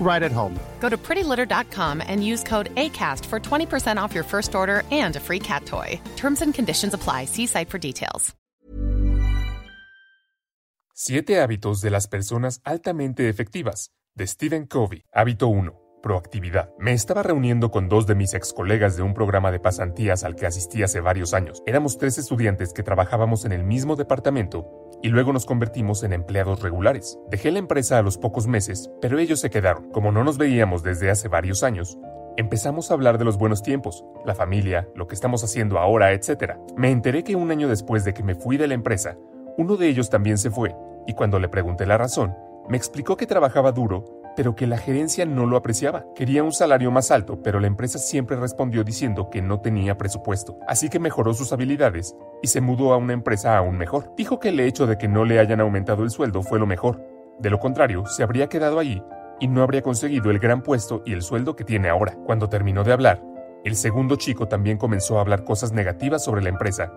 right at home. Go to prettylitter.com and use code ACAST for 20% off your first order and a free cat toy. Terms and conditions apply. See site for details. Siete hábitos de las personas altamente efectivas, de Stephen Covey. Hábito 1. Proactividad. Me estaba reuniendo con dos de mis ex colegas de un programa de pasantías al que asistí hace varios años. Éramos tres estudiantes que trabajábamos en el mismo departamento y luego nos convertimos en empleados regulares. Dejé la empresa a los pocos meses, pero ellos se quedaron. Como no nos veíamos desde hace varios años, empezamos a hablar de los buenos tiempos, la familia, lo que estamos haciendo ahora, etc. Me enteré que un año después de que me fui de la empresa, uno de ellos también se fue, y cuando le pregunté la razón, me explicó que trabajaba duro, pero que la gerencia no lo apreciaba. Quería un salario más alto, pero la empresa siempre respondió diciendo que no tenía presupuesto, así que mejoró sus habilidades y se mudó a una empresa aún mejor. Dijo que el hecho de que no le hayan aumentado el sueldo fue lo mejor. De lo contrario, se habría quedado allí y no habría conseguido el gran puesto y el sueldo que tiene ahora. Cuando terminó de hablar, el segundo chico también comenzó a hablar cosas negativas sobre la empresa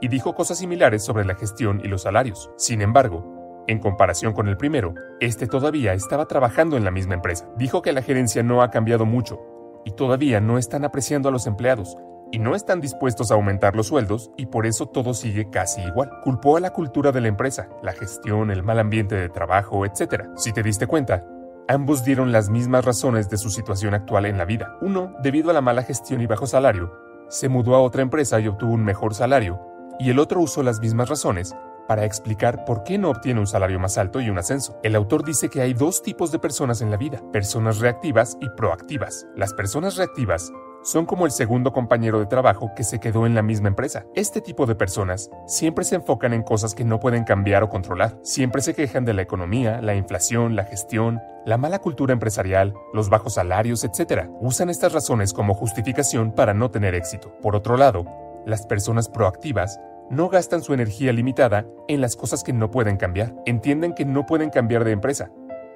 y dijo cosas similares sobre la gestión y los salarios. Sin embargo, en comparación con el primero, este todavía estaba trabajando en la misma empresa. Dijo que la gerencia no ha cambiado mucho y todavía no están apreciando a los empleados y no están dispuestos a aumentar los sueldos y por eso todo sigue casi igual. Culpó a la cultura de la empresa, la gestión, el mal ambiente de trabajo, etc. Si te diste cuenta, ambos dieron las mismas razones de su situación actual en la vida. Uno, debido a la mala gestión y bajo salario, se mudó a otra empresa y obtuvo un mejor salario, y el otro usó las mismas razones para explicar por qué no obtiene un salario más alto y un ascenso. El autor dice que hay dos tipos de personas en la vida, personas reactivas y proactivas. Las personas reactivas son como el segundo compañero de trabajo que se quedó en la misma empresa. Este tipo de personas siempre se enfocan en cosas que no pueden cambiar o controlar. Siempre se quejan de la economía, la inflación, la gestión, la mala cultura empresarial, los bajos salarios, etc. Usan estas razones como justificación para no tener éxito. Por otro lado, las personas proactivas no gastan su energía limitada en las cosas que no pueden cambiar. Entienden que no pueden cambiar de empresa,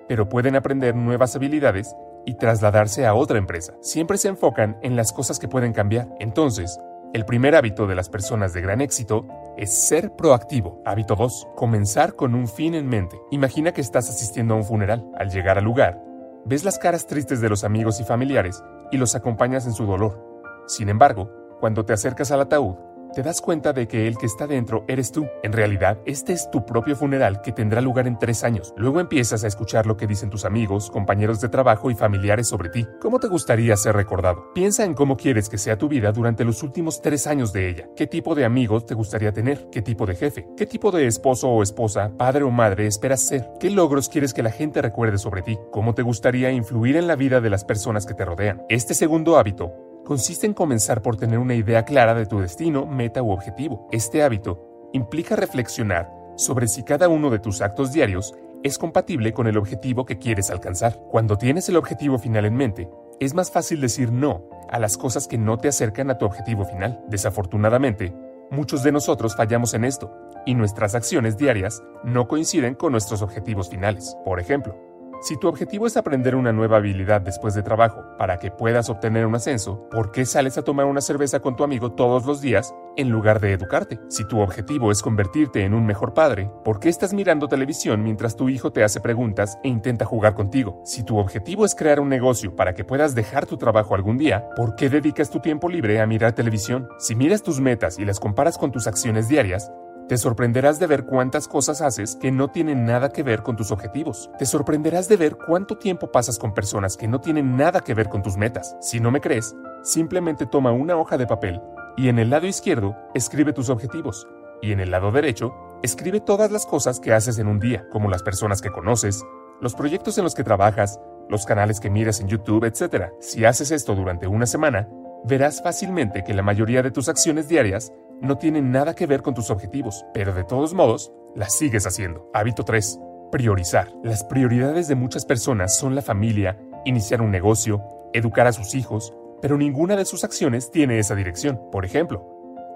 pero pueden aprender nuevas habilidades y trasladarse a otra empresa. Siempre se enfocan en las cosas que pueden cambiar. Entonces, el primer hábito de las personas de gran éxito es ser proactivo. Hábito 2. Comenzar con un fin en mente. Imagina que estás asistiendo a un funeral. Al llegar al lugar, ves las caras tristes de los amigos y familiares y los acompañas en su dolor. Sin embargo, cuando te acercas al ataúd, te das cuenta de que el que está dentro eres tú. En realidad, este es tu propio funeral que tendrá lugar en tres años. Luego empiezas a escuchar lo que dicen tus amigos, compañeros de trabajo y familiares sobre ti. ¿Cómo te gustaría ser recordado? Piensa en cómo quieres que sea tu vida durante los últimos tres años de ella. ¿Qué tipo de amigos te gustaría tener? ¿Qué tipo de jefe? ¿Qué tipo de esposo o esposa, padre o madre esperas ser? ¿Qué logros quieres que la gente recuerde sobre ti? ¿Cómo te gustaría influir en la vida de las personas que te rodean? Este segundo hábito consiste en comenzar por tener una idea clara de tu destino, meta u objetivo. Este hábito implica reflexionar sobre si cada uno de tus actos diarios es compatible con el objetivo que quieres alcanzar. Cuando tienes el objetivo final en mente, es más fácil decir no a las cosas que no te acercan a tu objetivo final. Desafortunadamente, muchos de nosotros fallamos en esto y nuestras acciones diarias no coinciden con nuestros objetivos finales. Por ejemplo, si tu objetivo es aprender una nueva habilidad después de trabajo para que puedas obtener un ascenso, ¿por qué sales a tomar una cerveza con tu amigo todos los días en lugar de educarte. Si tu objetivo es convertirte en un mejor padre, ¿por qué estás mirando televisión mientras tu hijo te hace preguntas e intenta jugar contigo? Si tu objetivo es crear un negocio para que puedas dejar tu trabajo algún día, ¿por qué dedicas tu tiempo libre a mirar televisión? Si miras tus metas y las comparas con tus acciones diarias, te sorprenderás de ver cuántas cosas haces que no tienen nada que ver con tus objetivos. Te sorprenderás de ver cuánto tiempo pasas con personas que no tienen nada que ver con tus metas. Si no me crees, simplemente toma una hoja de papel y en el lado izquierdo escribe tus objetivos y en el lado derecho escribe todas las cosas que haces en un día, como las personas que conoces, los proyectos en los que trabajas, los canales que miras en YouTube, etc. Si haces esto durante una semana, verás fácilmente que la mayoría de tus acciones diarias no tienen nada que ver con tus objetivos, pero de todos modos, las sigues haciendo. Hábito 3. Priorizar. Las prioridades de muchas personas son la familia, iniciar un negocio, educar a sus hijos, pero ninguna de sus acciones tiene esa dirección. Por ejemplo,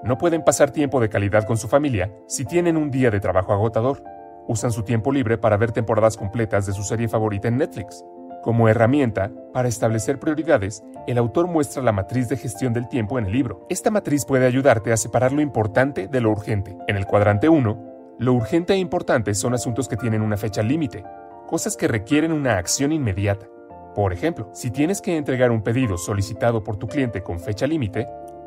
no pueden pasar tiempo de calidad con su familia si tienen un día de trabajo agotador. Usan su tiempo libre para ver temporadas completas de su serie favorita en Netflix. Como herramienta para establecer prioridades, el autor muestra la matriz de gestión del tiempo en el libro. Esta matriz puede ayudarte a separar lo importante de lo urgente. En el cuadrante 1, lo urgente e importante son asuntos que tienen una fecha límite, cosas que requieren una acción inmediata. Por ejemplo, si tienes que entregar un pedido solicitado por tu cliente con fecha límite,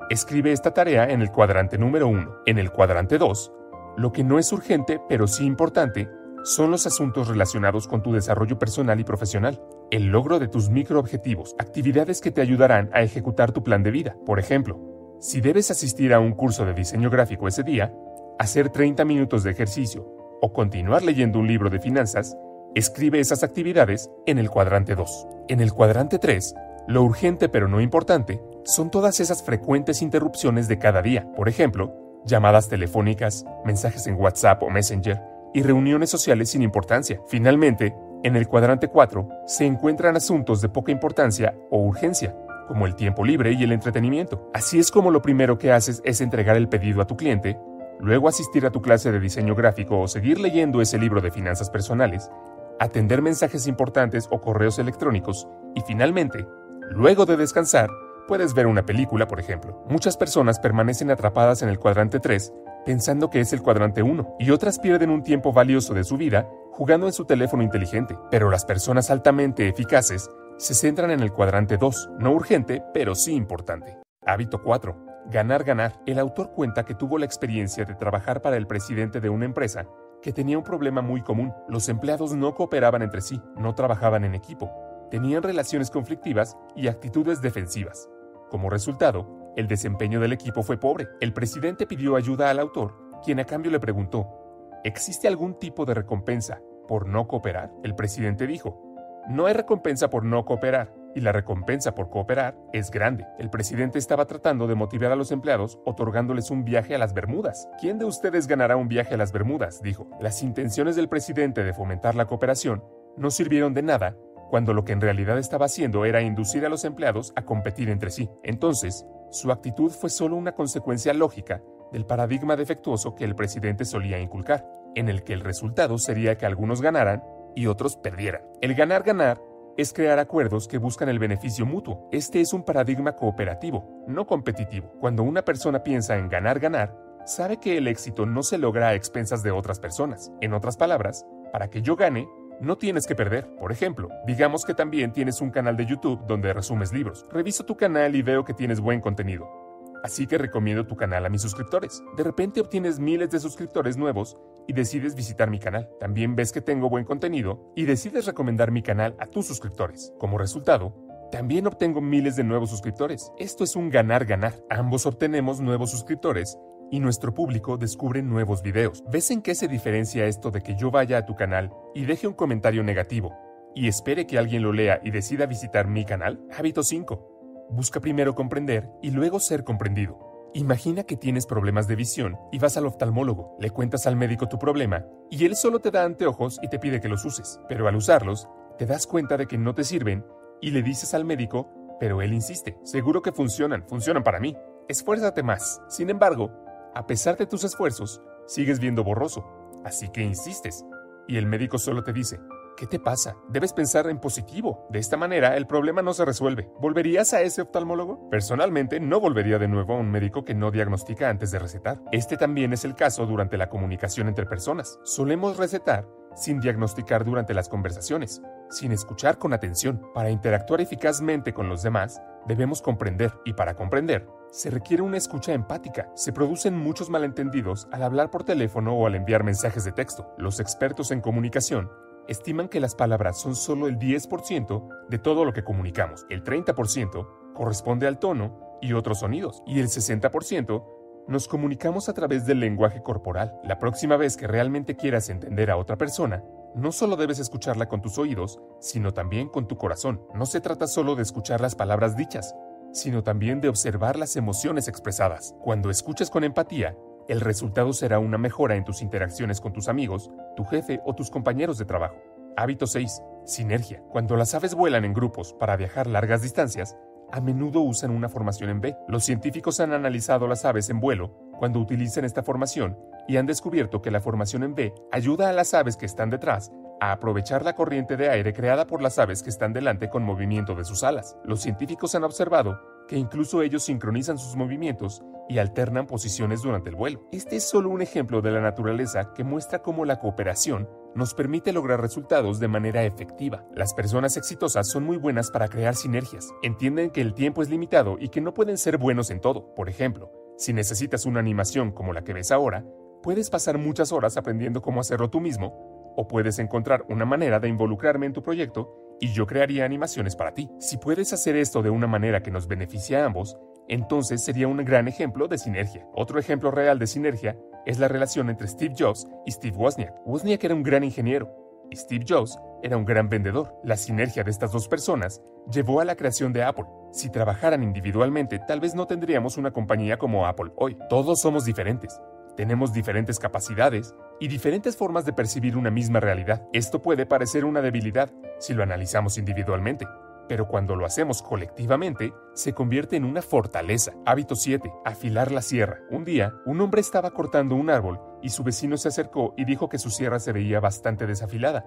escribe esta tarea en el cuadrante número 1. En el cuadrante 2, lo que no es urgente pero sí importante son los asuntos relacionados con tu desarrollo personal y profesional, el logro de tus microobjetivos, actividades que te ayudarán a ejecutar tu plan de vida. Por ejemplo, si debes asistir a un curso de diseño gráfico ese día, hacer 30 minutos de ejercicio o continuar leyendo un libro de finanzas, escribe esas actividades en el cuadrante 2. En el cuadrante 3, lo urgente pero no importante son todas esas frecuentes interrupciones de cada día. Por ejemplo, llamadas telefónicas, mensajes en WhatsApp o Messenger, y reuniones sociales sin importancia. Finalmente, en el cuadrante 4 se encuentran asuntos de poca importancia o urgencia, como el tiempo libre y el entretenimiento. Así es como lo primero que haces es entregar el pedido a tu cliente, luego asistir a tu clase de diseño gráfico o seguir leyendo ese libro de finanzas personales, atender mensajes importantes o correos electrónicos y finalmente, luego de descansar, puedes ver una película, por ejemplo. Muchas personas permanecen atrapadas en el cuadrante 3 pensando que es el cuadrante 1, y otras pierden un tiempo valioso de su vida jugando en su teléfono inteligente. Pero las personas altamente eficaces se centran en el cuadrante 2, no urgente, pero sí importante. Hábito 4. Ganar, ganar. El autor cuenta que tuvo la experiencia de trabajar para el presidente de una empresa que tenía un problema muy común. Los empleados no cooperaban entre sí, no trabajaban en equipo, tenían relaciones conflictivas y actitudes defensivas. Como resultado, el desempeño del equipo fue pobre. El presidente pidió ayuda al autor, quien a cambio le preguntó, ¿existe algún tipo de recompensa por no cooperar? El presidente dijo, no hay recompensa por no cooperar, y la recompensa por cooperar es grande. El presidente estaba tratando de motivar a los empleados otorgándoles un viaje a las Bermudas. ¿Quién de ustedes ganará un viaje a las Bermudas? dijo. Las intenciones del presidente de fomentar la cooperación no sirvieron de nada cuando lo que en realidad estaba haciendo era inducir a los empleados a competir entre sí. Entonces, su actitud fue solo una consecuencia lógica del paradigma defectuoso que el presidente solía inculcar, en el que el resultado sería que algunos ganaran y otros perdieran. El ganar-ganar es crear acuerdos que buscan el beneficio mutuo. Este es un paradigma cooperativo, no competitivo. Cuando una persona piensa en ganar-ganar, sabe que el éxito no se logra a expensas de otras personas. En otras palabras, para que yo gane, no tienes que perder. Por ejemplo, digamos que también tienes un canal de YouTube donde resumes libros. Reviso tu canal y veo que tienes buen contenido. Así que recomiendo tu canal a mis suscriptores. De repente obtienes miles de suscriptores nuevos y decides visitar mi canal. También ves que tengo buen contenido y decides recomendar mi canal a tus suscriptores. Como resultado, también obtengo miles de nuevos suscriptores. Esto es un ganar-ganar. Ambos obtenemos nuevos suscriptores y nuestro público descubre nuevos videos. ¿Ves en qué se diferencia esto de que yo vaya a tu canal y deje un comentario negativo y espere que alguien lo lea y decida visitar mi canal? Hábito 5. Busca primero comprender y luego ser comprendido. Imagina que tienes problemas de visión y vas al oftalmólogo, le cuentas al médico tu problema y él solo te da anteojos y te pide que los uses, pero al usarlos te das cuenta de que no te sirven y le dices al médico, pero él insiste, seguro que funcionan, funcionan para mí, esfuérzate más. Sin embargo, a pesar de tus esfuerzos, sigues viendo borroso, así que insistes, y el médico solo te dice, ¿Qué te pasa? Debes pensar en positivo. De esta manera, el problema no se resuelve. ¿Volverías a ese oftalmólogo? Personalmente, no volvería de nuevo a un médico que no diagnostica antes de recetar. Este también es el caso durante la comunicación entre personas. Solemos recetar sin diagnosticar durante las conversaciones, sin escuchar con atención. Para interactuar eficazmente con los demás, debemos comprender, y para comprender, se requiere una escucha empática. Se producen muchos malentendidos al hablar por teléfono o al enviar mensajes de texto. Los expertos en comunicación estiman que las palabras son solo el 10% de todo lo que comunicamos. El 30% corresponde al tono y otros sonidos, y el 60% nos comunicamos a través del lenguaje corporal. La próxima vez que realmente quieras entender a otra persona, no solo debes escucharla con tus oídos, sino también con tu corazón. No se trata solo de escuchar las palabras dichas, sino también de observar las emociones expresadas. Cuando escuches con empatía, el resultado será una mejora en tus interacciones con tus amigos, tu jefe o tus compañeros de trabajo. Hábito 6. Sinergia. Cuando las aves vuelan en grupos para viajar largas distancias, a menudo usan una formación en B. Los científicos han analizado las aves en vuelo cuando utilizan esta formación y han descubierto que la formación en B ayuda a las aves que están detrás a aprovechar la corriente de aire creada por las aves que están delante con movimiento de sus alas. Los científicos han observado que incluso ellos sincronizan sus movimientos y alternan posiciones durante el vuelo. Este es solo un ejemplo de la naturaleza que muestra cómo la cooperación nos permite lograr resultados de manera efectiva. Las personas exitosas son muy buenas para crear sinergias. Entienden que el tiempo es limitado y que no pueden ser buenos en todo. Por ejemplo, si necesitas una animación como la que ves ahora, puedes pasar muchas horas aprendiendo cómo hacerlo tú mismo, o puedes encontrar una manera de involucrarme en tu proyecto y yo crearía animaciones para ti. Si puedes hacer esto de una manera que nos beneficie a ambos, entonces sería un gran ejemplo de sinergia. Otro ejemplo real de sinergia es la relación entre Steve Jobs y Steve Wozniak. Wozniak era un gran ingeniero y Steve Jobs era un gran vendedor. La sinergia de estas dos personas llevó a la creación de Apple. Si trabajaran individualmente, tal vez no tendríamos una compañía como Apple hoy. Todos somos diferentes. Tenemos diferentes capacidades y diferentes formas de percibir una misma realidad. Esto puede parecer una debilidad si lo analizamos individualmente, pero cuando lo hacemos colectivamente, se convierte en una fortaleza. Hábito 7. Afilar la sierra. Un día, un hombre estaba cortando un árbol y su vecino se acercó y dijo que su sierra se veía bastante desafilada,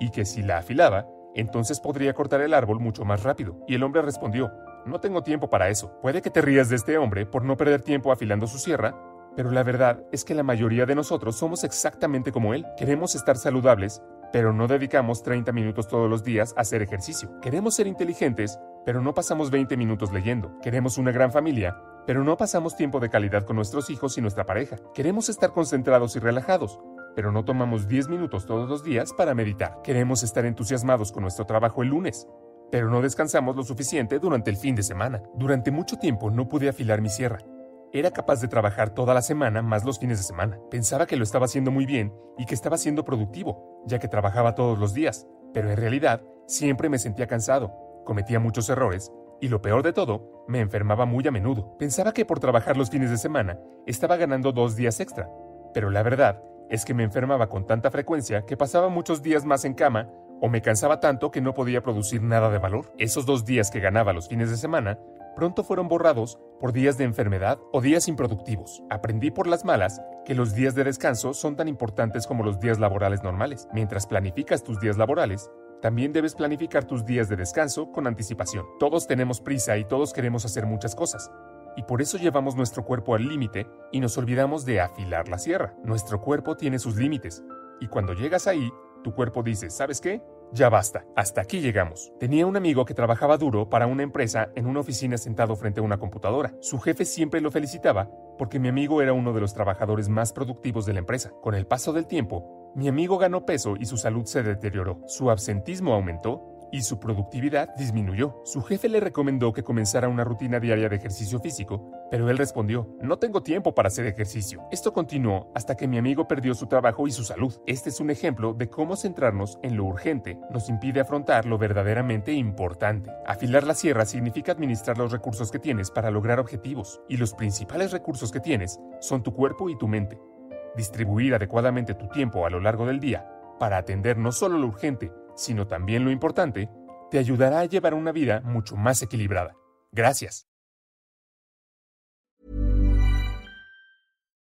y que si la afilaba, entonces podría cortar el árbol mucho más rápido. Y el hombre respondió, no tengo tiempo para eso. Puede que te rías de este hombre por no perder tiempo afilando su sierra, pero la verdad es que la mayoría de nosotros somos exactamente como él. Queremos estar saludables, pero no dedicamos 30 minutos todos los días a hacer ejercicio. Queremos ser inteligentes, pero no pasamos 20 minutos leyendo. Queremos una gran familia, pero no pasamos tiempo de calidad con nuestros hijos y nuestra pareja. Queremos estar concentrados y relajados, pero no tomamos 10 minutos todos los días para meditar. Queremos estar entusiasmados con nuestro trabajo el lunes, pero no descansamos lo suficiente durante el fin de semana. Durante mucho tiempo no pude afilar mi sierra. Era capaz de trabajar toda la semana más los fines de semana. Pensaba que lo estaba haciendo muy bien y que estaba siendo productivo, ya que trabajaba todos los días, pero en realidad siempre me sentía cansado, cometía muchos errores y lo peor de todo, me enfermaba muy a menudo. Pensaba que por trabajar los fines de semana estaba ganando dos días extra, pero la verdad es que me enfermaba con tanta frecuencia que pasaba muchos días más en cama o me cansaba tanto que no podía producir nada de valor. Esos dos días que ganaba los fines de semana pronto fueron borrados por días de enfermedad o días improductivos. Aprendí por las malas que los días de descanso son tan importantes como los días laborales normales. Mientras planificas tus días laborales, también debes planificar tus días de descanso con anticipación. Todos tenemos prisa y todos queremos hacer muchas cosas. Y por eso llevamos nuestro cuerpo al límite y nos olvidamos de afilar la sierra. Nuestro cuerpo tiene sus límites. Y cuando llegas ahí, tu cuerpo dice, ¿sabes qué? Ya basta, hasta aquí llegamos. Tenía un amigo que trabajaba duro para una empresa en una oficina sentado frente a una computadora. Su jefe siempre lo felicitaba porque mi amigo era uno de los trabajadores más productivos de la empresa. Con el paso del tiempo, mi amigo ganó peso y su salud se deterioró. Su absentismo aumentó y su productividad disminuyó. Su jefe le recomendó que comenzara una rutina diaria de ejercicio físico, pero él respondió, no tengo tiempo para hacer ejercicio. Esto continuó hasta que mi amigo perdió su trabajo y su salud. Este es un ejemplo de cómo centrarnos en lo urgente nos impide afrontar lo verdaderamente importante. Afilar la sierra significa administrar los recursos que tienes para lograr objetivos, y los principales recursos que tienes son tu cuerpo y tu mente. Distribuir adecuadamente tu tiempo a lo largo del día para atender no solo lo urgente, sino también lo importante, te ayudará a llevar una vida mucho más equilibrada. Gracias.